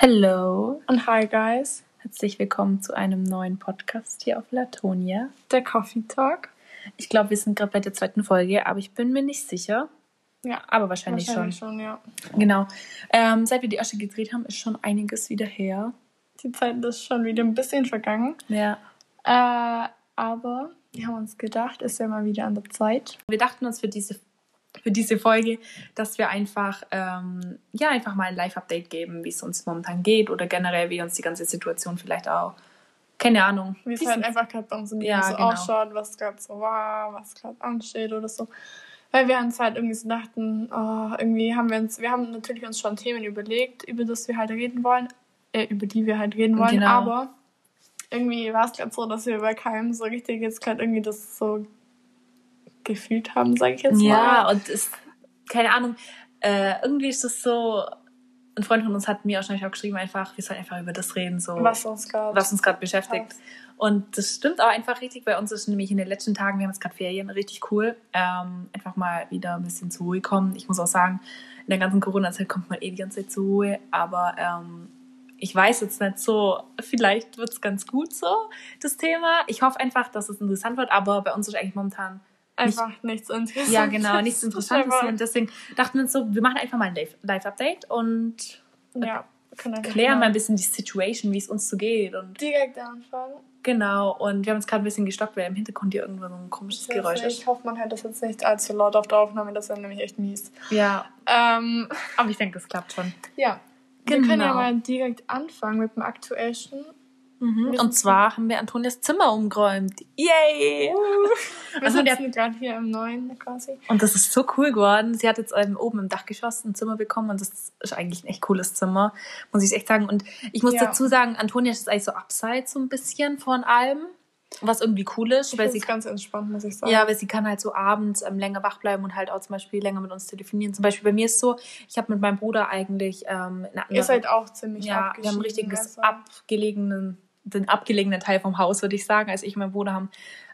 Hello und hi guys. Herzlich willkommen zu einem neuen Podcast hier auf Latonia. Der Coffee Talk. Ich glaube, wir sind gerade bei der zweiten Folge, aber ich bin mir nicht sicher. Ja, aber wahrscheinlich, wahrscheinlich schon. schon. ja. Genau. Ähm, seit wir die erste gedreht haben, ist schon einiges wieder her. Die Zeit ist schon wieder ein bisschen vergangen. Ja. Äh, aber wir haben uns gedacht, ist ja mal wieder an der Zeit. Wir dachten uns für diese für diese Folge, dass wir einfach ähm, ja einfach mal ein Live-Update geben, wie es uns momentan geht oder generell wie uns die ganze Situation vielleicht auch keine Ahnung. Wie es halt einfach gerade bei uns im Leben Ja, so genau. ausschaut, was gerade so war, was gerade ansteht oder so. Weil wir uns halt irgendwie so dachten, oh, irgendwie haben wir uns, wir haben natürlich uns schon Themen überlegt, über das wir halt reden wollen, äh, über die wir halt reden wollen, Genau. aber irgendwie war es gerade so, dass wir bei keinem so richtig jetzt gerade irgendwie das so gefühlt haben, sage ich jetzt Ja, mal. und es, keine Ahnung, äh, irgendwie ist es so, ein Freund von uns hat mir wahrscheinlich auch geschrieben, einfach, wir sollen einfach über das reden, so, Was uns gerade was uns gerade beschäftigt. passt. Und das stimmt auch einfach richtig. Bei uns ist nämlich in den letzten Tagen, wir haben jetzt gerade Ferien, richtig cool, ähm, einfach mal wieder ein bisschen zur Ruhe kommen. Ich muss auch sagen, in der ganzen Corona-Zeit kommt man eh die ganze Zeit zur Ruhe, aber ähm, ich weiß jetzt nicht so, vielleicht wird es ganz gut so, das Thema. Ich hoffe einfach, dass es interessant wird, aber bei uns ist eigentlich momentan Einfach nichts Interessantes. ja, genau, nichts Interessantes. Und deswegen dachten wir uns so, wir machen einfach mal ein Live- Live-Update und Ja, können einfach klären mal ein bisschen die Situation, wie es uns so geht. Und direkt anfangen. genau, und wir haben uns gerade ein bisschen gestockt, weil im Hintergrund hier irgendwo so ein komisches Geräusch Ich ist. hoffe, man hört das jetzt nicht allzu laut auf der Aufnahme, das wäre nämlich echt mies. Ja, Ähm, aber ich denke, das klappt schon. ja, wir können ja Genau. mal direkt anfangen mit dem aktuellsten. Mhm. Wir Und sind- zwar haben wir Antonias Zimmer umgeräumt. Yay! Wir Also der- sitzen gerade hier im neuen quasi. Und das ist so cool geworden. Sie hat jetzt oben im Dachgeschoss ein Zimmer bekommen und das ist eigentlich ein echt cooles Zimmer, muss ich echt sagen. Und ich muss Ja. dazu sagen, Antonia ist eigentlich so abseits so ein bisschen von allem, was irgendwie cool ist, Ich weil sie ganz entspannt, muss ich sagen. ja, weil sie kann halt so abends ähm, länger wach bleiben und halt auch zum Beispiel länger mit uns telefonieren. Zum Beispiel bei mir ist so, ich habe mit meinem Bruder eigentlich ähm, in einer Ihr seid auch ziemlich ja, wir haben ein richtiges also. abgelegenen, den abgelegenen Teil vom Haus, würde ich sagen. Also ich und mein Bruder haben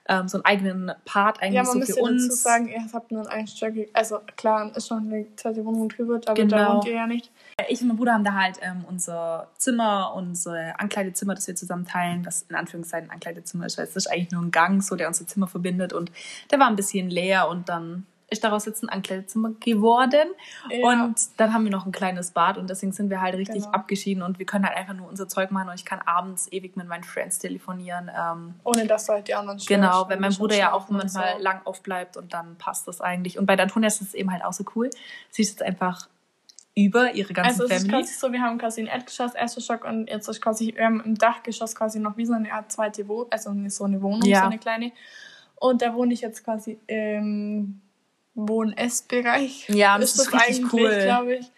ähm, so einen eigenen Part eigentlich Ja, man so müsste für uns. dazu sagen, ihr habt nur ein einstöckig, also klar, ist schon eine zweite Wohnung drüber, aber da Genau. wohnt ihr ja nicht. Ich und mein Bruder haben da halt ähm, unser Zimmer, unser Ankleidezimmer, das wir zusammen teilen, was in Anführungszeichen ein Ankleidezimmer ist, weil es ist eigentlich nur ein Gang, so der unser Zimmer verbindet und der war ein bisschen leer und dann ist daraus jetzt ein Ankleidezimmer geworden Ja. und dann haben wir noch ein kleines Bad und deswegen sind wir halt richtig Genau. abgeschieden und wir können halt einfach nur unser Zeug machen und ich kann abends ewig mit meinen Friends telefonieren. Ähm, Ohne dass halt die anderen störst, Genau, weil mein Bruder ja auch manchmal so. lang aufbleibt und dann passt das eigentlich. Und bei der Antonia ist es eben halt auch so cool. Sie ist jetzt einfach über ihre ganze Also es ist Family. quasi so, wir haben quasi ein Erdgeschoss, erster Stock und jetzt ist quasi, haben im Dachgeschoss quasi noch wie so eine Art zweite Wohnung, also so eine Wohnung, Ja. so eine kleine. Und da wohne ich jetzt quasi im Wohn-Ess-Bereich. Ja, das ist richtig cool. glaube ich.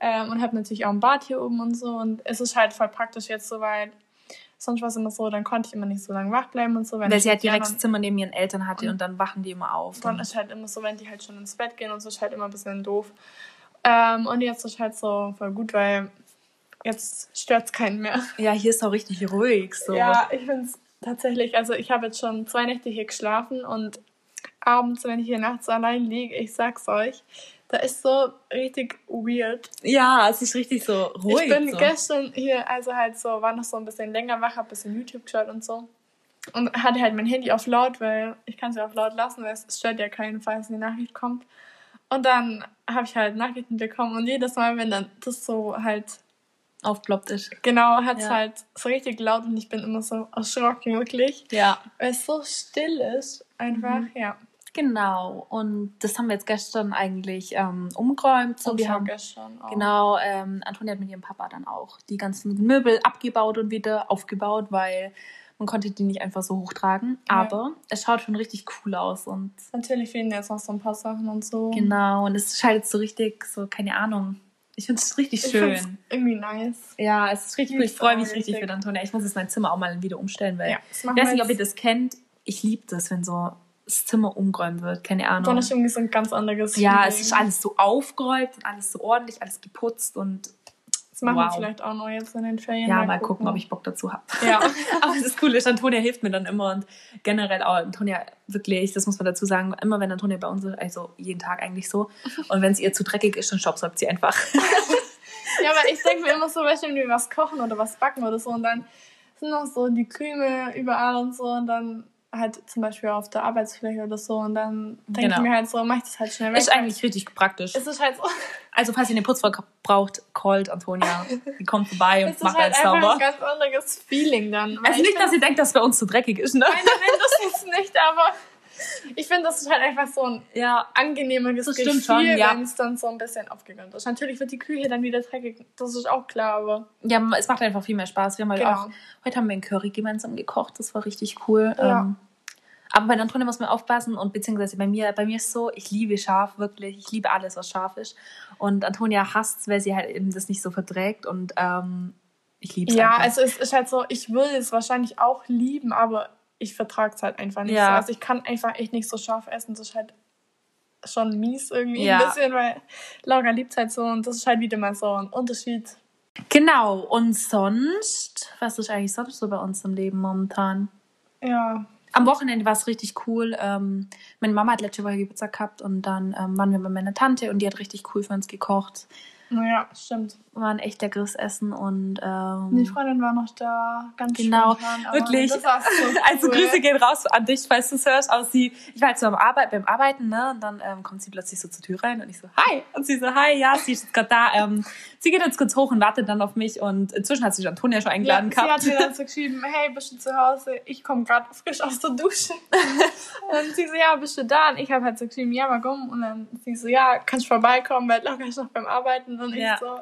Ähm, und habe natürlich auch ein Bad hier oben und so. Und es ist halt voll praktisch jetzt so, weil sonst war es immer so, dann konnte ich immer nicht so lange wach bleiben und so. wenn weil sie halt direkt das Zimmer neben ihren Eltern hatte Und- und dann wachen die immer auf. dann ist halt immer so, wenn die halt schon ins Bett gehen und so, ist halt immer ein bisschen doof. Ähm, und jetzt ist halt so voll gut, weil jetzt stört es keinen mehr. ja, hier ist auch richtig ruhig. So. Ja, ich finde es tatsächlich, also ich habe jetzt schon zwei Nächte hier geschlafen und abends, wenn ich hier nachts allein liege, ich sag's euch, da ist so richtig weird. ja, es ist richtig so ruhig. ich bin so. gestern hier, also halt so, war noch so ein bisschen länger wach, hab ein bisschen YouTube geschaut und so. Und hatte halt mein Handy auf laut, weil ich kann es ja auf laut lassen, weil es stört ja keinen, falls eine Nachricht kommt. Und dann habe ich halt Nachrichten bekommen und jedes Mal, wenn dann das so halt aufploppt ist. genau, hat es Ja. halt so richtig laut und ich bin immer so erschrocken, wirklich. Ja. Weil es so still ist, einfach, Mhm. ja. Genau. Und das haben wir jetzt gestern eigentlich ähm, umgeräumt. So, Und wir haben vorgestern auch. Genau, ähm, Antonia hat mit ihrem Papa dann auch die ganzen Möbel abgebaut und wieder aufgebaut, weil man konnte die nicht einfach so hochtragen. Ja. Aber es schaut schon richtig cool aus und Natürlich fehlen jetzt noch so ein paar Sachen und so. genau, und es schaut jetzt so richtig, so, keine Ahnung. Ich finde es richtig Ich schön. irgendwie nice. Ja, es ist richtig Ich cool. Ich freue mich richtig richtig. für Antonia. Ich muss jetzt mein Zimmer auch mal wieder umstellen, weil Ja, ich weiß nicht, ob ihr das kennt. Ich liebe das, wenn so das Zimmer umgeräumt wird. Keine Ahnung. Dann ist irgendwie so ein ganz anderes ja, Feeling. es ist alles so aufgeräumt und alles so ordentlich, alles geputzt und Das machen wir wow. vielleicht auch noch jetzt in den Ferien. Ja, mal gucken, ob ich Bock dazu habe. Ja. Aber das Coole ist, Antonia hilft mir dann immer und generell auch Antonia wirklich, das muss man dazu sagen, immer wenn Antonia bei uns ist, also jeden Tag eigentlich so, und wenn es ihr zu dreckig ist, dann staubsaugt sie einfach. ja, aber ich denke mir immer so, wenn wir was kochen oder was backen oder so und dann sind noch so die Krümel überall und so und dann halt zum Beispiel auf der Arbeitsfläche oder so und dann denke Genau. ich mir halt so, mach ich das halt schnell weg. Ist eigentlich richtig praktisch. es ist halt so, Also, falls ihr eine Putzfrau braucht, callt Antonia. Die kommt vorbei und ist macht halt alles sauber. ein ganz anderes Feeling dann. Also ich nicht, dass ihr denkt, dass bei uns zu dreckig ist, ne? Nein, nein, das ist nicht, aber ich finde, das ist halt einfach so ein Ja, angenehmeres Das Gefühl, schon, ja. wenn es dann so ein bisschen aufgeräumt ist. Natürlich wird die Küche dann wieder dreckig, das ist auch klar, aber ja, es macht einfach viel mehr Spaß. Wir haben halt Genau. auch, heute haben wir einen Curry gemeinsam gekocht, das war richtig cool. Ja. Ähm, aber bei Antonia muss man aufpassen und beziehungsweise bei mir, bei mir ist so, ich liebe scharf, wirklich. Ich liebe alles, was scharf ist. Und Antonia hasst weil sie halt eben das nicht so verträgt und ähm, ich liebe es ja, einfach. also es ist halt so, ich würde es wahrscheinlich auch lieben, aber ich vertrage es halt einfach nicht Ja. so. Also ich kann einfach echt nicht so scharf essen, das ist halt schon mies irgendwie Ja. ein bisschen, weil Laura liebt halt so und das ist halt wieder mal so ein Unterschied. Genau, und sonst, was ist eigentlich sonst so bei uns im Leben momentan? Ja, Am Wochenende war es richtig cool. Ähm, meine Mama hat letzte Woche Geburtstag gehabt und dann ähm, waren wir bei meiner Tante und die hat richtig cool für uns gekocht. naja, stimmt. War ein echt leckeres Essen und Die ähm, Freundin war noch da, ganz Genau, spontan, wirklich. So Also cool. Grüße gehen raus an dich, falls du es hörst. Aber sie, ich war halt so am Arbeit, beim Arbeiten, ne? Und dann ähm, kommt sie plötzlich so zur Tür rein und ich so, hi. Und sie so, hi, ja, sie ist gerade da. Ähm, sie geht jetzt kurz hoch und wartet dann auf mich. Und inzwischen hat sich Antonia schon eingeladen ja, gehabt. Sie hat mir dann so geschrieben, hey, bist du zu Hause? Ich komme gerade frisch aus der Dusche. und sie so, ja, bist du da? Und ich habe halt so geschrieben, ja, warum? Und dann sie so, ja, kannst du vorbeikommen, weil Laura ist noch beim Arbeiten. Und Ja. ich so,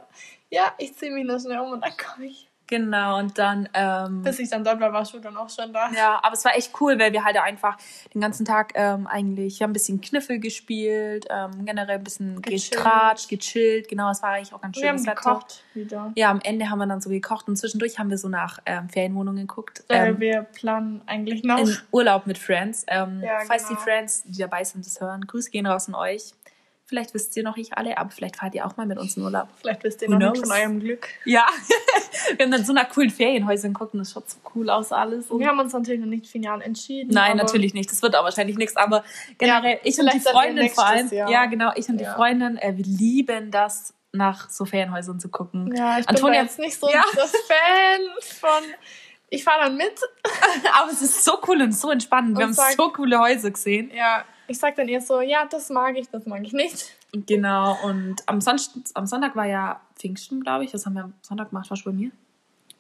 ja, ich ziehe mich noch schnell um und dann komme ich. Genau, und dann. Ähm, Bis ich dann dort war, warst du dann auch schon da. Ja, aber es war echt cool, weil wir halt einfach den ganzen Tag ähm, eigentlich, wir haben ein bisschen Kniffel gespielt, ähm, generell ein bisschen Gechillt. getratscht, gechillt. Genau, es war eigentlich auch ganz Wir haben gekocht wieder. Ja, am Ende haben wir dann so gekocht und zwischendurch haben wir so nach ähm, Ferienwohnungen geguckt. Weil Ähm, wir planen eigentlich noch. in Urlaub mit Friends. Ähm, Ja, falls genau. die Friends, die dabei sind, das hören, Grüße gehen raus an euch. Vielleicht wisst ihr noch nicht alle, aber vielleicht fahrt ihr auch mal mit uns in Urlaub. Vielleicht wisst ihr Who noch von eurem Glück. Ja, wir haben dann so nach coolen Ferienhäusern geguckt und das schaut so cool aus alles. Und Wir haben uns natürlich noch nicht final entschieden. Nein, natürlich nicht. Das wird auch wahrscheinlich nichts. Aber generell, Ja, ich und die Freundin vor allem. Jahr. Ja, genau, ich und die Ja. Freundin, äh, wir lieben das, nach so Ferienhäusern zu gucken. Ja, ich Antonia- bin jetzt nicht so Ja. der Fan von. Ich fahre dann mit. Aber es ist so cool und so entspannend. Wir Und haben sag- so coole Häuser gesehen. Ja, ich sag dann eher so, ja, das mag ich, das mag ich nicht. Genau. Und am, Son am Sonntag war ja Pfingsten, glaube ich. Was haben wir am Sonntag gemacht? Warst du bei mir?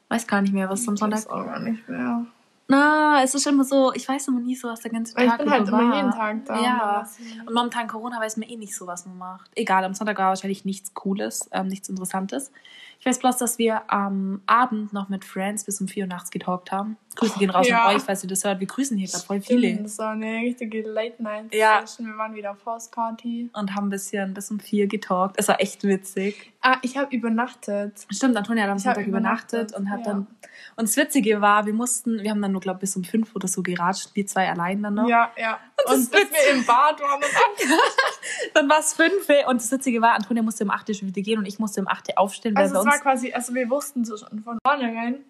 Weiß gar nicht mehr, was am Sonntag. Das auch gar nicht mehr. Na, es ist immer so, ich weiß immer nie so, was der ganze Tag ich bin halt über immer war. jeden Tag da. Ja. Und momentan Corona weiß man eh nicht so, was man macht. Egal, am Sonntag war wahrscheinlich nichts Cooles, ähm, nichts Interessantes. Ich weiß bloß, dass wir am Abend noch mit Friends bis um 4 Uhr nachts getalkt haben. Grüße gehen raus Ja. an euch, falls ihr das hört. Wir grüßen hier gerade voll viele. Stimmt, Das war eine richtige Late Night Ja. Wir waren wieder auf House Party. Und haben ein bisschen bis um 4 getalkt. Es war echt witzig. Ah, ich habe übernachtet. Stimmt, Antonia hat am Sonntag übernachtet, übernachtet, und hat ja. dann. Und das Witzige war, wir mussten, wir haben dann nur, glaube ich, bis um 5 oder so geratscht, wir zwei allein dann noch. Ja, ja. Und witzig. wir im Bad waren. Dann war es 5 und das Witzige war, Antonia musste um 8 schon wieder gehen und ich musste um 8 aufstehen, weil Also es war quasi, also wir wussten so schon von vornherein.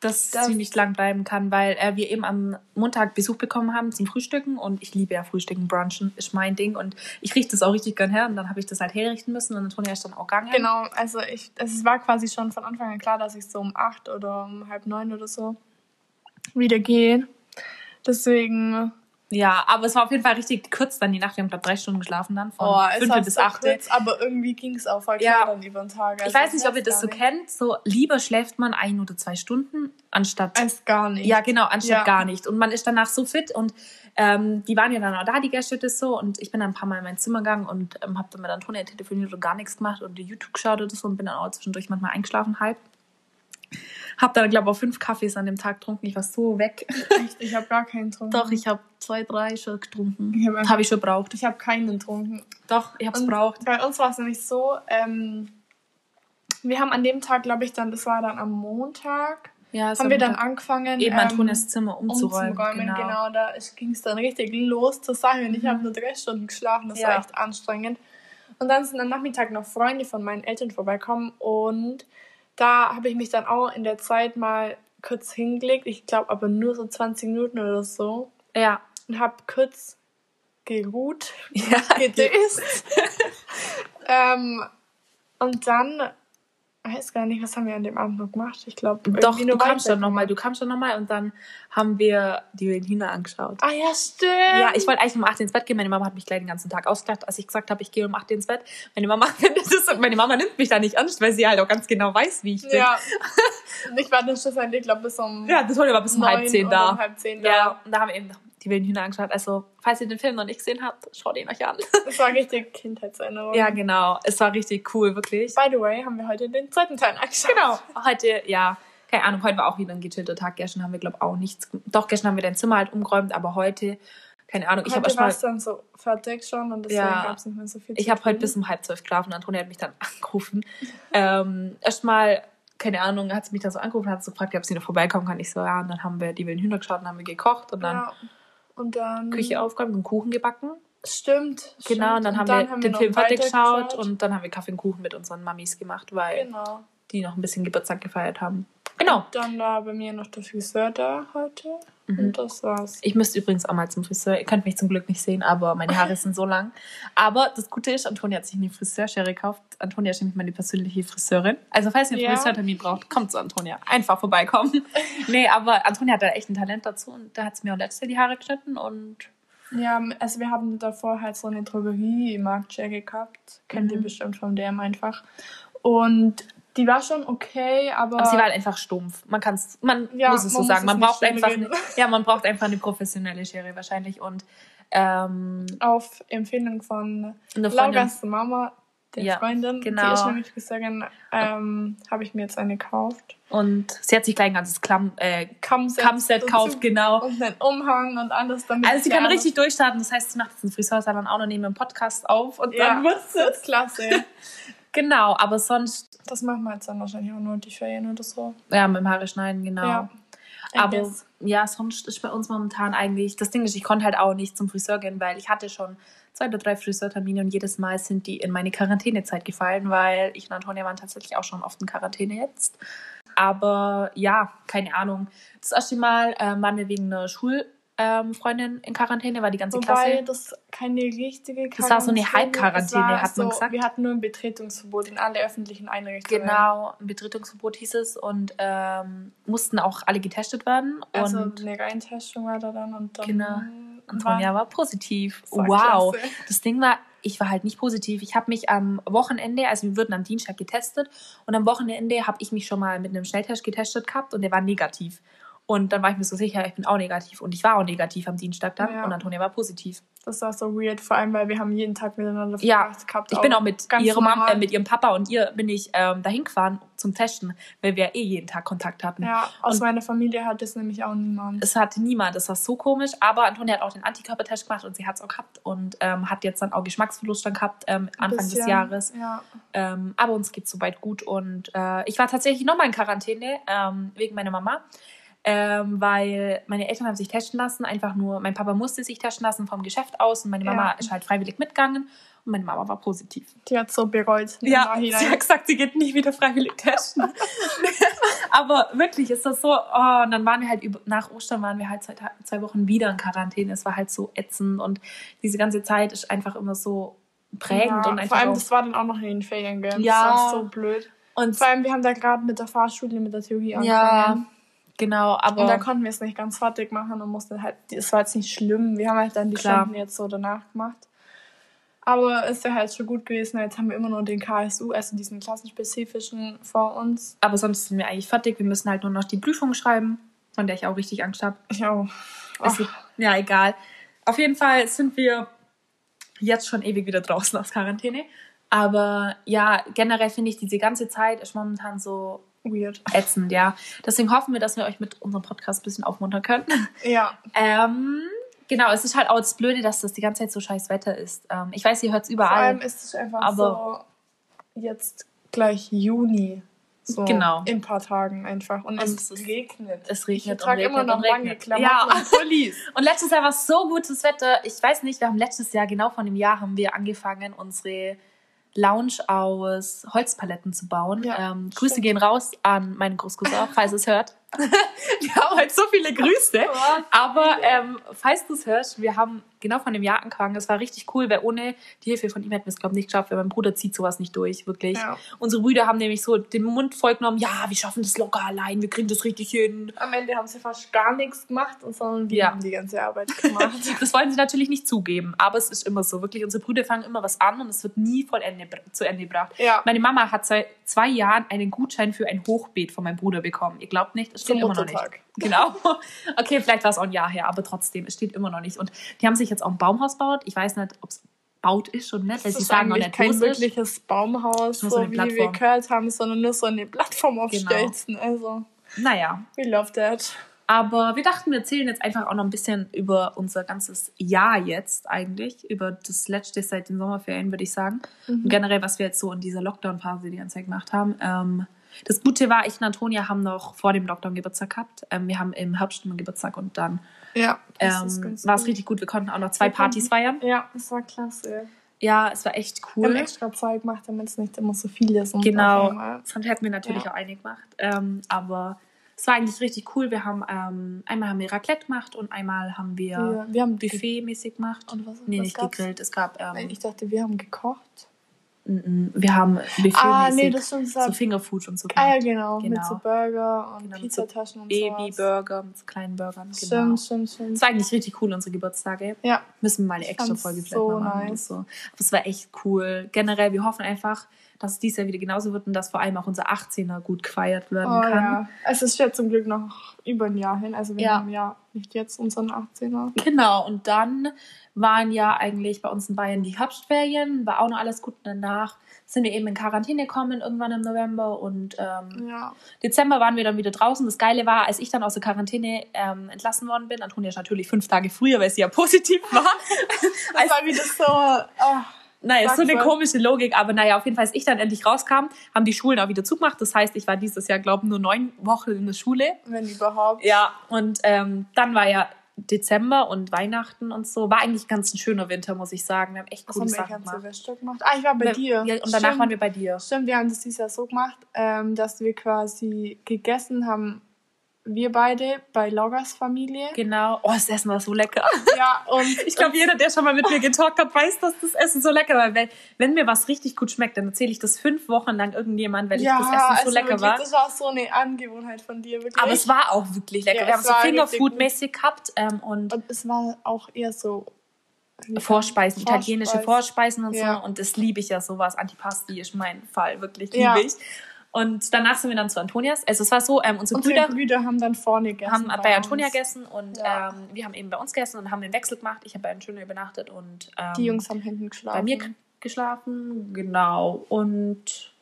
dass Das- sie nicht lang bleiben kann, weil äh, wir eben am Montag Besuch bekommen haben zum Frühstücken und ich liebe ja Frühstücken, Brunchen ist mein Ding und ich richte das auch richtig gern her und dann habe ich das halt herrichten müssen und Antonia ist dann auch gegangen. Genau, also ich, es war quasi schon von Anfang an klar, dass ich so um acht oder um halb neun oder so wieder gehe. Deswegen, Ja, aber es war auf jeden Fall richtig kurz dann die Nacht. Wir haben, glaube drei Stunden geschlafen dann von oh, fünf bis so acht. kurz, aber irgendwie ging es auch voll Ja. dann über den Tag. Ich Also weiß nicht, ob ihr das so gar kennt. So lieber schläft man ein oder zwei Stunden anstatt Als gar nicht. Ja, genau, anstatt Ja. gar nicht. Und man ist danach so fit und ähm, die waren ja dann auch da, die Gäste so. Und ich bin dann ein paar Mal in mein Zimmer gegangen und ähm, habe dann mit Antonia telefoniert und gar nichts gemacht und YouTube geschaut oder so und bin dann auch zwischendurch manchmal eingeschlafen halb. Hab dann, glaube ich, auch fünf Kaffees an dem Tag getrunken. Ich war so weg. Echt, ich habe gar keinen getrunken. Doch, ich habe zwei, drei schon getrunken. Ich hab Habe ich schon braucht. Ich habe keinen getrunken. Doch, ich habe es braucht. Bei uns war es nämlich so, ähm, wir haben an dem Tag, glaube ich, dann, das war dann am Montag, Ja, haben war wir dann angefangen, eben ähm, Antonias Zimmer umzuräumen. umzuräumen. genau. Genau, da ging es dann richtig los zur Sache und ich habe nur drei Stunden geschlafen, das war Ja. echt anstrengend. Und dann sind am Nachmittag noch Freunde von meinen Eltern vorbeikommen und da habe ich mich dann auch in der Zeit mal kurz hingelegt, ich glaube aber nur so 20 Minuten oder so Ja. und habe kurz geruht, Ja, gedöst. ähm, und dann weiß gar nicht, was haben wir an dem Abend noch gemacht. Ich glaube, Doch, du kamst schon nochmal, du kamst schon nochmal und dann haben wir die Berliner angeschaut. Ah ja, stimmt. Ja, ich wollte eigentlich um 8 Uhr ins Bett gehen. Meine Mama hat mich gleich den ganzen Tag ausgelacht, als ich gesagt habe, ich gehe um 8 Uhr ins Bett. Meine Mama findet das meine Mama nimmt mich da nicht ernst, weil sie halt auch ganz genau weiß, wie ich bin. Ja. Und ich war dann schlussendlich, ich glaube, bis um. Ja, das wurde aber bis um halb zehn da. um halb zehn da. Ja, und da haben wir eben die wilden Hühner angeschaut. Also, falls ihr den Film noch nicht gesehen habt, schaut ihn euch an. Das war richtig Kindheitserinnerung. ja, genau. Es war richtig cool, wirklich. By the way, haben wir heute den zweiten Teil angeschaut. Genau. Heute, ja, keine Ahnung, heute war auch wieder ein gechillter Tag. Gestern haben wir, glaube ich, auch nichts. Doch, gestern haben wir dein Zimmer halt umgeräumt, aber heute, keine Ahnung, ich habe heute war es dann so fertig schon und deswegen Ja. gab es nicht mehr so viel Ich habe heute bis um halb zwölf geschlafen. Antonia hat mich dann angerufen. ähm, Erstmal, keine Ahnung, hat sie mich dann so angerufen, hat so gefragt, ob sie noch vorbeikommen kann. Ich so, ja, und dann haben wir die wilden Hühner geschaut und haben wir gekocht und dann Ja. Und dann. Küche aufgeräumt und Kuchen gebacken. Stimmt. Genau, und stimmt. dann haben wir den Film fertig geschaut und dann haben wir Kaffee und Kuchen mit unseren Mamis gemacht, weil Genau. die noch ein bisschen Geburtstag gefeiert haben. Genau. Dann war bei mir noch der Friseur da heute. Mhm. Und das war's. Ich müsste übrigens auch mal zum Friseur. Ihr könnt mich zum Glück nicht sehen, aber meine Haare sind so lang. Aber das Gute ist, Antonia hat sich eine Friseurschere gekauft. Antonia ist nämlich meine persönliche Friseurin. Also falls ihr einen Ja. Friseurtermin braucht, kommt zu Antonia. Einfach vorbeikommen. nee, aber Antonia hat da echt ein Talent dazu und da hat sie mir auch letztes Jahr die Haare geschnitten und Ja, also wir haben davor halt so eine Drogerie im Marktschere gehabt. Kennt ihr Mhm. bestimmt vom DM einfach. Und die war schon okay, aber, aber sie war halt einfach stumpf. Man kann's, man Ja, muss es so man muss sagen. es Man braucht einfach, eine, ja, man braucht einfach eine professionelle Schere wahrscheinlich und ähm, auf Empfehlung von Lauras Mama, der Ja, Freundin, genau. die ist nämlich Friseurin, ähm, habe ich mir jetzt eine gekauft. und sie hat sich gleich ein ganzes Klamm, äh, Kammset, gekauft, genau. Und einen Umhang und alles damit. Also sie kann richtig durchstarten. Das heißt, sie macht jetzt einen Friseursalon auch noch neben dem Podcast auf und Ja, dann wird's das ist klasse. Genau, aber sonst, Das machen wir jetzt dann wahrscheinlich auch nur die Ferien oder so. ja, mit dem Haare schneiden, genau. Ja. Aber guess. ja, sonst ist bei uns momentan eigentlich, das Ding ist, ich konnte halt auch nicht zum Friseur gehen, weil ich hatte schon zwei oder drei Friseurtermine und jedes Mal sind die in meine Quarantänezeit gefallen, weil ich und Antonia waren tatsächlich auch schon oft in Quarantäne jetzt. Aber ja, keine Ahnung. Das erste Mal ähm, waren wir wegen einer Schulfreundin in Quarantäne, war die ganze Wobei Klasse. das keine richtige Das war so eine Quarantäne- Halbquarantäne, hat man gesagt. Wir hatten nur ein Betretungsverbot in alle öffentlichen Einrichtungen. Genau, ein Betretungsverbot hieß es und ähm, mussten auch alle getestet werden. Also und eine Reintestung war da dann und dann. Genau. Antonia war positiv. Das war wow. klasse. Das Ding war, ich war halt nicht positiv. Ich habe mich am Wochenende, also wir wurden am Dienstag getestet und am Wochenende habe ich mich schon mal mit einem Schnelltest getestet gehabt und der war negativ. Und dann war ich mir so sicher, ich bin auch negativ. Und ich war auch negativ am Dienstag dann Ja. und Antonia war positiv. Das war so weird, vor allem weil wir haben jeden Tag miteinander Ja, gehabt. Ich bin auch mit ihrem, äh, mit ihrem Papa und ihr bin ich ähm, dahin gefahren zum Testen, weil wir eh jeden Tag Kontakt hatten. Ja, aus Und- meiner Familie hat es nämlich auch niemand. Es hatte niemand, das war so komisch, aber Antonia hat auch den Antikörpertest gemacht und sie hat es auch gehabt und ähm, hat jetzt dann auch Geschmacksverlust dann gehabt ähm, Anfang des Bisschen, Jahres. Ja. Ähm, aber uns geht soweit gut und äh, ich war tatsächlich nochmal in Quarantäne ähm, wegen meiner Mama. Ähm, weil meine Eltern haben sich testen lassen, einfach nur, mein Papa musste sich testen lassen vom Geschäft aus und meine Mama Ja. ist halt freiwillig mitgegangen und meine Mama war positiv. Die hat so bereut. Ja, sie hat gesagt, sie geht nie wieder freiwillig testen. Aber wirklich ist das so, oh, und dann waren wir halt über, nach Ostern waren wir halt zwei, zwei Wochen wieder in Quarantäne. Es war halt so ätzend und diese ganze Zeit ist einfach immer so prägend ja, und einfach vor allem, auch, das war dann auch noch in den Ferien, gell? Ja. Das war so blöd. und Vor allem, wir haben da gerade mit der Fahrschule, mit der Theorie ja, genau, Und da aber konnten wir es nicht ganz fertig machen und mussten halt, es war jetzt nicht schlimm. Wir haben halt dann die Klar. Stunden jetzt so danach gemacht. Aber ist ja halt schon gut gewesen. Jetzt haben wir immer nur den KSU, also diesen klassenspezifischen vor uns. aber sonst sind wir eigentlich fertig. Wir müssen halt nur noch die Prüfung schreiben, von der ich auch richtig Angst habe. Ich auch. Ist- Ja, egal. Auf jeden Fall sind wir jetzt schon ewig wieder draußen aus Quarantäne. Aber ja, generell finde ich, diese ganze Zeit ist momentan so Weird. ätzend, ja. Deswegen hoffen wir, dass wir euch mit unserem Podcast ein bisschen aufmuntern können. Ja. Ähm, genau, es ist halt auch das Blöde, dass das die ganze Zeit so scheiß Wetter ist. Ähm, ich weiß, ihr hört es Vor allem überall. ist es einfach Aber- so jetzt gleich Juni. So Genau. In ein paar Tagen einfach. Und, Und es, es regnet. Es Ich regnet und trage immer noch lange. Klamotten Ja. und Pullis. Und letztes Jahr war es so gutes Wetter. Ich weiß nicht, wir haben letztes Jahr, genau von dem Jahr, haben wir angefangen, unsere Lounge aus Holzpaletten zu bauen. Ja, ähm, Grüße gehen raus an meinen Großcousin, falls es hört. wir haben heute so viele Grüße. Aber ähm, falls du es hörst, wir haben genau von dem Jahr angefangen. Das war richtig cool, weil ohne die Hilfe von ihm hätten wir es, glaube ich, nicht geschafft, weil mein Bruder zieht sowas nicht durch, wirklich. Ja. Unsere Brüder haben nämlich so den Mund voll genommen, ja, wir schaffen das locker allein, wir kriegen das richtig hin. Am Ende haben sie fast gar nichts gemacht, sondern wir Ja. haben die ganze Arbeit gemacht. Das wollen sie natürlich nicht zugeben, aber es ist immer so. Wirklich, unsere Brüder fangen immer was an und es wird nie voll Ende, zu Ende gebracht. Ja. Meine Mama hat seit zwei Jahren einen Gutschein für ein Hochbeet von meinem Bruder bekommen. Ihr glaubt nicht, es steht immer noch nicht. Genau. Okay, vielleicht war es auch ein Jahr her, aber trotzdem, es steht immer noch nicht. Und die haben sich jetzt auch ein Baumhaus baut. Ich weiß nicht, ob es baut ist oder nicht, weil Das sie sagen nicht, kein ist. wirkliches Baumhaus, so so, wie wir Plattform. gehört haben, sondern nur so eine Plattform auf Genau. Stelzen. Also, Naja, we love that. Aber wir dachten, wir erzählen jetzt einfach auch noch ein bisschen über unser ganzes Jahr jetzt eigentlich, über das letzte seit den Sommerferien, würde ich sagen. Und generell, was wir jetzt so in dieser Lockdown-Phase die ganze Zeit gemacht haben. Ähm, das Gute war, ich und Antonia haben noch vor dem Lockdown Geburtstag gehabt. Ähm, wir haben im Herbst immer Geburtstag und dann Ja, ist ähm, war es richtig gut. Wir konnten auch noch zwei Partys feiern. Ja, das war klasse. Ja, es war echt Wir haben cool. extra zwei gemacht, damit es nicht immer so viele sind. auf Genau, sonst hätten wir natürlich Ja. auch eine gemacht. Ähm, aber es war eigentlich richtig cool. Wir haben ähm, einmal haben wir Raclette gemacht und einmal haben wir Ja, wir haben Buffet-mäßig gemacht. Und was- nee, was nicht gab's? gegrillt. Es gab, ähm, ich dachte, wir haben gekocht. Wir haben Buffet-mäßig Ah, nee, das stimmt. so Fingerfood und so Ah, ja, gemacht. genau. Mit Genau. so Burger und Genau, so Pizzataschen und Baby-Burger mit so kleinen Burgern. Genau. Stimmt, stimmt, stimmt. Es war eigentlich richtig cool, unsere Geburtstage. Ja, Müssen wir mal eine extra Folge vielleicht so machen. nice. So. Aber es war echt cool. Generell, wir hoffen einfach, dass es dieses Jahr wieder genauso wird und dass vor allem auch unser 18er gut gefeiert werden oh, kann. ja. Es ist ja zum Glück noch über ein Jahr hin. Also wir Ja. haben ja nicht jetzt unseren 18er. Genau, und dann waren ja eigentlich bei uns in Bayern die Herbstferien, war auch noch alles gut. Und danach sind wir eben in Quarantäne gekommen, irgendwann im November. Und ähm, Ja. Dezember waren wir dann wieder draußen. Das Geile war, als ich dann aus der Quarantäne ähm, entlassen worden bin, Antonia ist natürlich fünf Tage früher, weil sie ja positiv war. Das war wieder so. Oh, Naja, ist so eine komische Logik, aber naja, auf jeden Fall, als ich dann endlich rauskam, haben die Schulen auch wieder zugemacht. Das heißt, ich war dieses Jahr, glaube ich, nur neun Wochen in der Schule. wenn überhaupt. Ja, und ähm, dann war ja Dezember und Weihnachten und so. War eigentlich ganz ein schöner Winter, muss ich sagen. Wir haben echt coole Sachen gemacht. Silvester gemacht? Ah, ich war bei Wir- dir. Ja, und danach Stimmt. waren wir bei dir. Stimmt, wir haben das dieses Jahr so gemacht, ähm, dass wir quasi gegessen haben, wir beide bei Loggers Familie. Genau. Oh, das Essen war so lecker. Ja, und Ich glaube, jeder, der schon mal mit mir getalkt hat, weiß, dass das Essen so lecker war. Weil, wenn mir was richtig gut schmeckt, dann erzähle ich das fünf Wochen lang irgendjemand, weil ja, ich das Essen so also lecker wirklich, war. Das war so eine Angewohnheit von dir, wirklich. Aber es war auch wirklich lecker. Ja, wir haben es so Fingerfood-mäßig gehabt ähm, und und es war auch eher so Vorspeisen, italienische Vorspeisen und Ja. so. Und das liebe ich ja sowas. Antipasti ist mein Fall, wirklich Ja. liebe ich. Und danach sind wir dann zu Antonias. Also es war so, ähm, unsere Unsere Brüder Brüder haben dann vorne gegessen. haben bei Antonia uns. gegessen und Ja. ähm, wir haben eben bei uns gegessen und haben den Wechsel gemacht. Ich habe bei Antonia übernachtet und ähm, Die Jungs haben hinten geschlafen. bei mir geschlafen. Genau. Und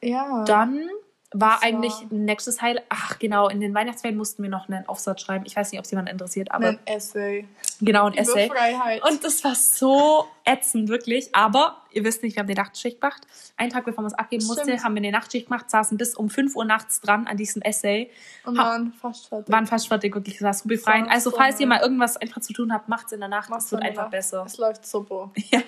Ja. dann war war- eigentlich nächstes Highlight. Ach, genau, in den Weihnachtsferien mussten wir noch einen Aufsatz schreiben. Ich weiß nicht, ob es jemand interessiert, aber ein Essay. Genau ein Essay. Freiheit. Und das war so ätzend, wirklich. Aber ihr wisst nicht, wir haben die Nachtschicht gemacht. Einen Tag bevor man es abgeben musste, Stimmt. haben wir eine Nachtschicht gemacht, saßen bis um 5 Uhr nachts dran an diesem Essay. und waren fast fertig. Waren fast fertig, wirklich. Das war so befreiend. Also, so falls ihr mal irgendwas einfach zu tun habt, macht es in der Nacht. Macht's Es wird einfach Nacht. besser. Es läuft super. Ja,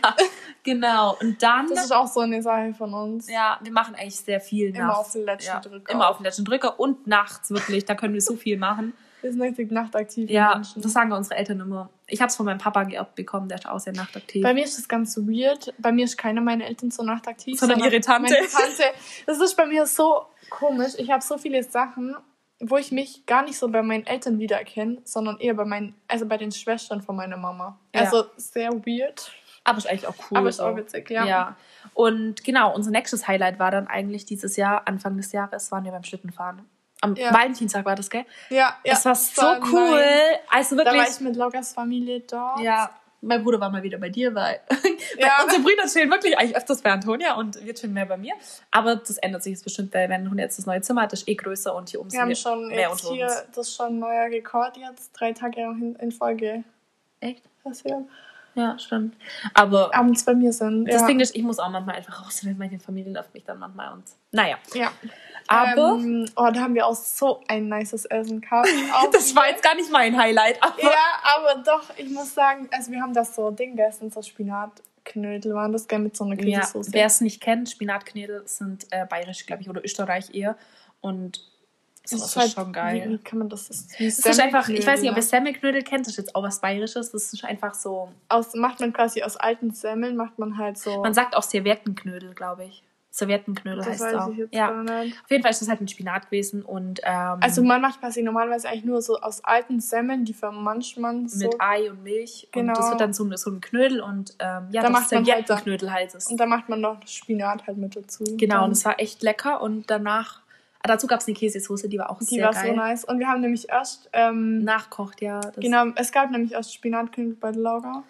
genau. Und dann, Das ist auch so eine Sache von uns. ja, wir machen eigentlich sehr viel Immer nachts. auf den letzten ja, Drücker. Immer auf den letzten Drücker und nachts, wirklich. Da können wir so viel machen. Wir sind richtig nachtaktive Ja, Menschen. das sagen unsere Eltern immer. Ich habe es von meinem Papa geerbt bekommen, der ist auch sehr nachtaktiv. Bei mir ist das ganz weird. Bei mir ist keiner meiner Eltern so nachtaktiv. Sondern ihre Tante. Tante. Das ist bei mir so komisch. Ich habe so viele Sachen, wo ich mich gar nicht so bei meinen Eltern wiedererkenne, sondern eher bei meinen, also bei den Schwestern von meiner Mama. Ja. Also sehr weird. Aber ist eigentlich auch cool. Aber ist auch witzig, ja. Ja. Und genau, unser nächstes Highlight war dann eigentlich dieses Jahr, Anfang des Jahres, waren wir beim Schlittenfahren. Am Ja. Valentinstag war das, gell? Ja, ja. das war das so war cool. nice. Also Da war wirklich. ich mit Loggers Familie dort. ja, mein Bruder war mal wieder bei dir, weil, Ja. weil unsere Brüder chillen wirklich eigentlich öfters bei Antonia und wir chillen mehr bei mir. Aber das ändert sich jetzt bestimmt, weil wenn Antonia jetzt das neue Zimmer hat, das ist eh größer und hier oben Wir haben wir schon mehr jetzt unter hier, uns. das ist schon ein neuer Rekord jetzt, drei Tage in, Folge. Echt? Was wir Ja, stimmt. Aber abends bei mir sind. das ja. Ding ist, ich muss auch manchmal einfach raus, weil meine Familie läuft mich dann manchmal und naja. Ja. Aber Ähm, oh, da haben wir auch so ein nices Essen gehabt. Das war jetzt gar nicht mein Highlight, aber Ja, aber doch, ich muss sagen, also wir haben das so Ding gegessen, so Spinatknödel waren das, gell, mit so einer Ja, Käsesoße. wer es nicht kennt, Spinatknödel sind äh, bayerisch, glaube ich, oder Österreich eher. Und Das, das ist, halt, schon geil. Wie kann man das? Das ist, das ist einfach, ich weiß nicht, ob ihr Semmelknödel kennt, das ist jetzt auch was Bayerisches. Das ist einfach so. Aus, macht man quasi aus alten Semmeln, macht man halt so. Man sagt auch Serviettenknödel, glaube ich. Serviettenknödel das heißt weiß auch. Ich jetzt ja. Auf jeden Fall ist das halt ein Spinat gewesen und. Ähm, also man macht quasi normalerweise eigentlich nur so aus alten Semmeln, die vermanscht man so. Mit Ei und Milch. Genau. Und das wird dann so, so ein Knödel und ähm, ja, da das macht Serviettenknödel halt, heißt es. Und da macht man noch Spinat halt mit dazu. Genau, und es war echt lecker und danach Ah, dazu gab es eine Käsesoße, die war auch die sehr war geil. Die war so nice. Und wir haben nämlich erst... Ähm, Nachkocht, ja. genau, es gab nämlich erst Spinatknödel bei der Laura.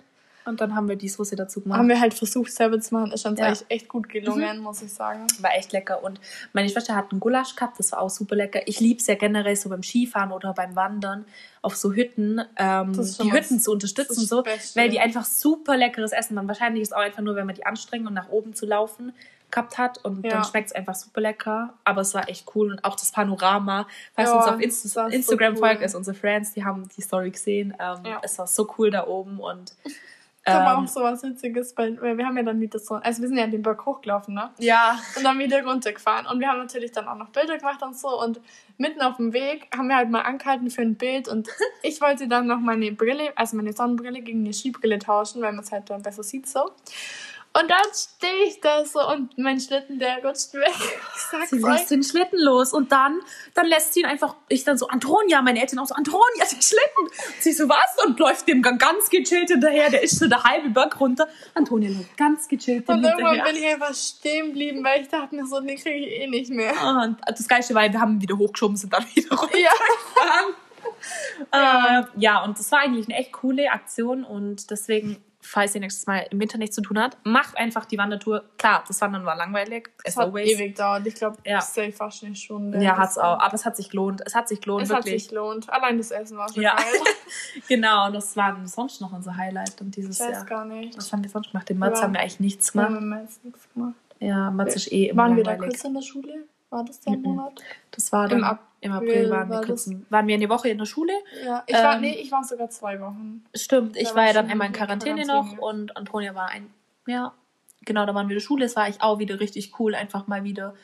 Und dann haben wir die Soße dazu gemacht. Haben wir halt versucht, selber zu machen. Ist uns ja. eigentlich echt gut gelungen, mhm. muss ich sagen. War echt lecker. Und meine Schwester hat einen Gulasch gehabt, das war auch super lecker. Ich liebe es ja generell so beim Skifahren oder beim Wandern auf so Hütten, ähm, die Hütten zu unterstützen, so, weil die einfach super leckeres Essen machen. Wahrscheinlich ist es auch einfach nur, wenn man die anstrengen und nach oben zu laufen gehabt hat und ja. dann schmeckt es einfach super lecker. Aber es war echt cool und auch das Panorama, falls ja, uns auf Insta Instagram so cool. folgt, ist unsere Friends, die haben die Story gesehen. Ähm, ja. Es war so cool da oben und da war ähm, auch so was Witziges, weil wir haben ja dann wieder so, also wir sind ja den Berg hochgelaufen, ne? Ja. Und dann wieder runtergefahren. Und wir haben natürlich dann auch noch Bilder gemacht und so. Und mitten auf dem Weg haben wir halt mal angehalten für ein Bild. Und ich wollte dann noch meine Brille, also meine Sonnenbrille gegen eine Skibrille tauschen, weil man es halt dann besser sieht so. Und dann stehe ich da so und mein Schlitten, der rutscht weg. Ich sag's sie lässt den Schlitten los und dann, dann lässt sie ihn einfach, ich dann so, Antonia, meine Eltern auch so, Antonia, den Schlitten. Und sie so, was? Und läuft dem ganz gechillt hinterher, der ist so der halbe Berg runter. Antonia läuft ganz gechillt Und irgendwann bin ich einfach stehen geblieben, weil ich dachte mir so, den kriege ich eh nicht mehr. Ah, und das Geilste war, wir haben wieder hochgeschoben, sind dann wieder runter. Ja. ja. Äh, ja, und das war eigentlich eine echt coole Aktion und deswegen falls ihr nächstes Mal im Winter nichts zu tun habt, macht einfach die Wandertour. Klar, das Wandern war langweilig. Es hat always. ewig dauert. Ich glaube, ja. safe fast eine Stunde. Ja, hat es auch. Aber es hat sich gelohnt. Es hat sich gelohnt, es wirklich. Es hat sich gelohnt. Allein das Essen war schon ja. geil. genau, und das war sonst noch unser Highlight. Und dieses ich weiß Jahr. gar nicht. Was haben wir sonst gemacht? Den Mats ja. haben wir eigentlich nichts gemacht. Wir haben Mats nichts gemacht. Ja, Mats ist eh immer Waren langweilig. wir da kurz in der Schule? War das der mhm. Monat? Das war dann, Im, Ab im April waren wir, kurz, waren wir eine Woche in der Schule. Ja, ich war, ähm, nee, ich war sogar zwei Wochen. Stimmt, ich da war ja dann einmal in Quarantäne, Quarantäne, noch und Antonia war ein, ja, genau, da waren wir in der Schule. Es war eigentlich auch wieder richtig cool, einfach mal wieder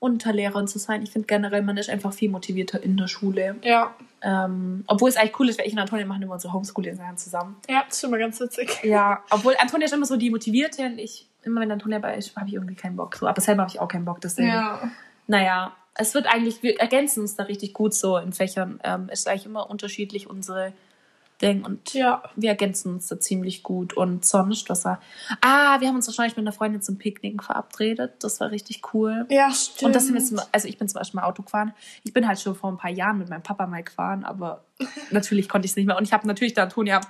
unter Lehrern zu sein. Ich finde generell, man ist einfach viel motivierter in der Schule. Ja. Ähm, obwohl es eigentlich cool ist, weil ich und Antonia machen immer unsere Homeschooling-Sachen zusammen. Ja, das ist schon mal ganz witzig. Ja, obwohl Antonia ist immer so die Motivierte und ich, immer wenn Antonia bei ist, habe ich irgendwie keinen Bock. So, aber selber habe ich auch keinen Bock, deswegen. Ja. Naja, es wird eigentlich, wir ergänzen uns da richtig gut so in Fächern. Ähm, ist eigentlich immer unterschiedlich unsere Dinge und ja, wir ergänzen uns da ziemlich gut. Und sonst, was war. Ah, wir haben uns wahrscheinlich mit einer Freundin zum Picknick verabredet. Das war richtig cool. Ja, stimmt. Und das sind zum, also ich bin zum Beispiel mal Auto gefahren. Ich bin halt schon vor ein paar Jahren mit meinem Papa mal gefahren, aber natürlich konnte ich es nicht mehr. Und ich habe natürlich da Antonia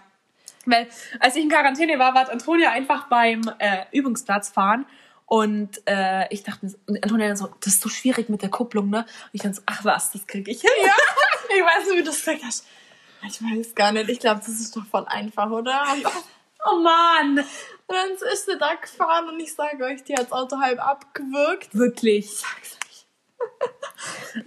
weil als ich in Quarantäne war, war Antonia einfach beim äh, Übungsplatz fahren und äh, ich dachte mir, und Antonia so, das ist so schwierig mit der Kupplung, ne? Und ich dann so, ach was, das kriege ich hin. Ja, ich weiß nicht, wie du das gesagt hast. Ich weiß gar nicht. Ich glaube, das ist doch voll einfach, oder? oh Mann! Und dann ist sie da gefahren und ich sage euch, die hat das Auto halb abgewürgt. Wirklich. Ich sag's das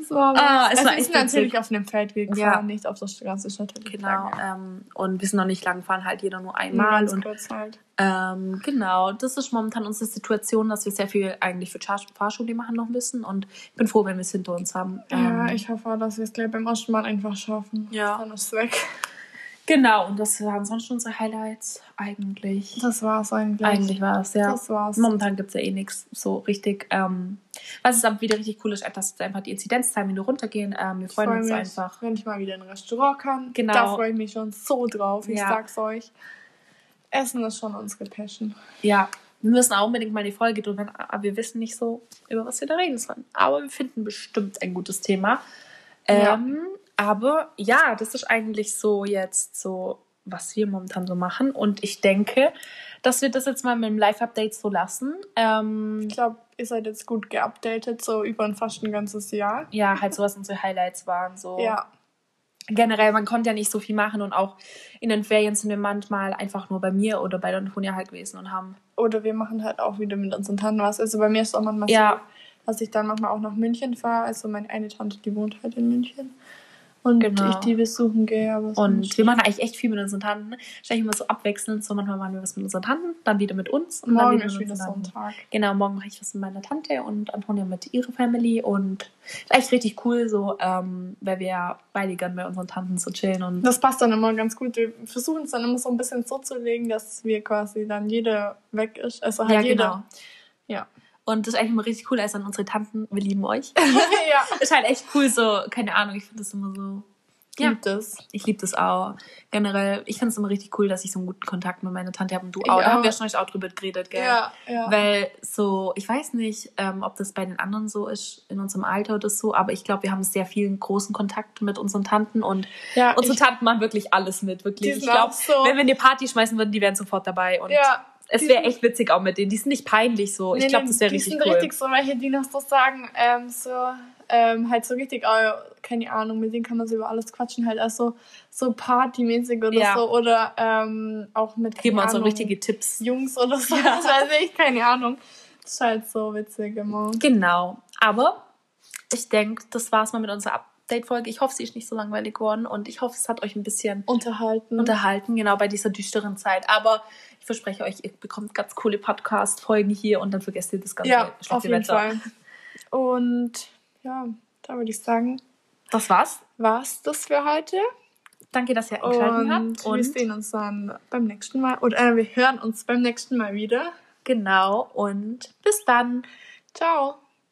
war ah, es also war echt natürlich auf einem Feldweg gefahren, ja. nicht auf der Straße. Genau. Ähm, und wir sind noch nicht lang gefahren, halt jeder nur einmal. Ganz und, kurz halt. Ähm, genau, das ist momentan unsere Situation, dass wir sehr viel eigentlich für Fahrschule machen noch müssen. Und ich bin froh, wenn wir es hinter uns haben. Ja, ähm, ich hoffe, dass wir es gleich beim ersten Mal einfach schaffen. Ja. Dann ist es weg. Genau, und das waren sonst unsere Highlights eigentlich. Das war's eigentlich. Eigentlich war es, ja. Das war's. Momentan gibt es ja eh nichts so richtig. Ähm, was ist aber wieder richtig cool ist, dass einfach die Inzidenzzahlen wieder runtergehen. Ähm, wir freuen freu uns mich, einfach. Wenn ich mal wieder in ein Restaurant kann. Genau. Da freue ich mich schon so drauf. Ich ja. sag's euch. Essen ist schon unsere Passion. Ja, wir müssen auch unbedingt mal die Folge drüber, aber wir wissen nicht so, über was wir da reden sollen. Aber wir finden bestimmt ein gutes Thema. Ähm, ja. Aber ja, das ist eigentlich so jetzt so, was wir momentan so machen. Und ich denke, dass wir das jetzt mal mit dem Live-Update so lassen. Ähm, ich glaube, ihr seid jetzt gut geupdatet, so über ein fast ein ganzes Jahr. Ja, halt so, was unsere Highlights waren. So. Ja. Generell, man konnte ja nicht so viel machen und auch in den Ferien sind wir manchmal einfach nur bei mir oder bei der Antonia halt gewesen und haben. Oder wir machen halt auch wieder mit unseren Tanten was. Also bei mir ist es auch manchmal ja. so, dass ich dann manchmal auch nach München fahre. Also meine eine Tante, die wohnt halt in München. Und genau. ich die besuchen gehe. Aber und wir machen eigentlich echt viel mit unseren Tanten. Wahrscheinlich immer so abwechselnd. So manchmal machen wir was mit unseren Tanten, dann wieder mit uns. Und morgen dann wieder ist wieder so ein Tag. Genau, morgen mache ich was mit meiner Tante und Antonia mit ihrer Family. Und ist eigentlich richtig cool, so, ähm, weil wir beide gerne bei unseren Tanten so chillen. Und das passt dann immer ganz gut. Wir versuchen es dann immer so ein bisschen so zu legen, dass wir quasi dann jeder weg ist. Also halt ja, jeder. Genau. Ja. Und das ist eigentlich immer richtig cool, als dann unsere Tanten, wir lieben euch. ja. Ist halt echt cool, so, keine Ahnung, ich finde das immer so. Ich ja. liebe das. Ich liebe das auch. Generell, ich finde es immer richtig cool, dass ich so einen guten Kontakt mit meiner Tante habe und du auch. Da haben wir schon auch drüber geredet, gell? Ja, ja. Weil so, ich weiß nicht, ähm, ob das bei den anderen so ist, in unserem Alter oder so, aber ich glaube, wir haben sehr viel großen Kontakt mit unseren Tanten und ja, unsere Tanten machen wirklich alles mit, wirklich. Ich glaube, so wenn wir eine Party schmeißen würden, die wären sofort dabei und ja, es wäre echt witzig auch mit denen. Die sind nicht peinlich so. Nee, ich glaube, das wäre richtig cool. Die sind richtig so welche, die noch so sagen, ähm, so, ähm, halt so richtig, oh, keine Ahnung, mit denen kann man so über alles quatschen, halt also so partymäßig oder ja. so. Oder ähm, auch mit. Geben uns so richtige Tipps. Jungs oder so. Ja. Das weiß ich, keine Ahnung. Das ist halt so witzig immer. Genau. Aber ich denke, das war's mal mit unserer Update-Folge. Ich hoffe, sie ist nicht so langweilig geworden und ich hoffe, es hat euch ein bisschen unterhalten. Unterhalten, genau, bei dieser düsteren Zeit. Aber ich verspreche euch, ihr bekommt ganz coole Podcast-Folgen hier und dann vergesst ihr das ganze ja, auf jeden Wetter. Fall. Und ja, da würde ich sagen, das war's. War's das für heute. Danke, dass ihr eingeschaltet habt. Und wir sehen uns dann beim nächsten Mal. Oder äh, wir hören uns beim nächsten Mal wieder. Genau. Und bis dann. Ciao.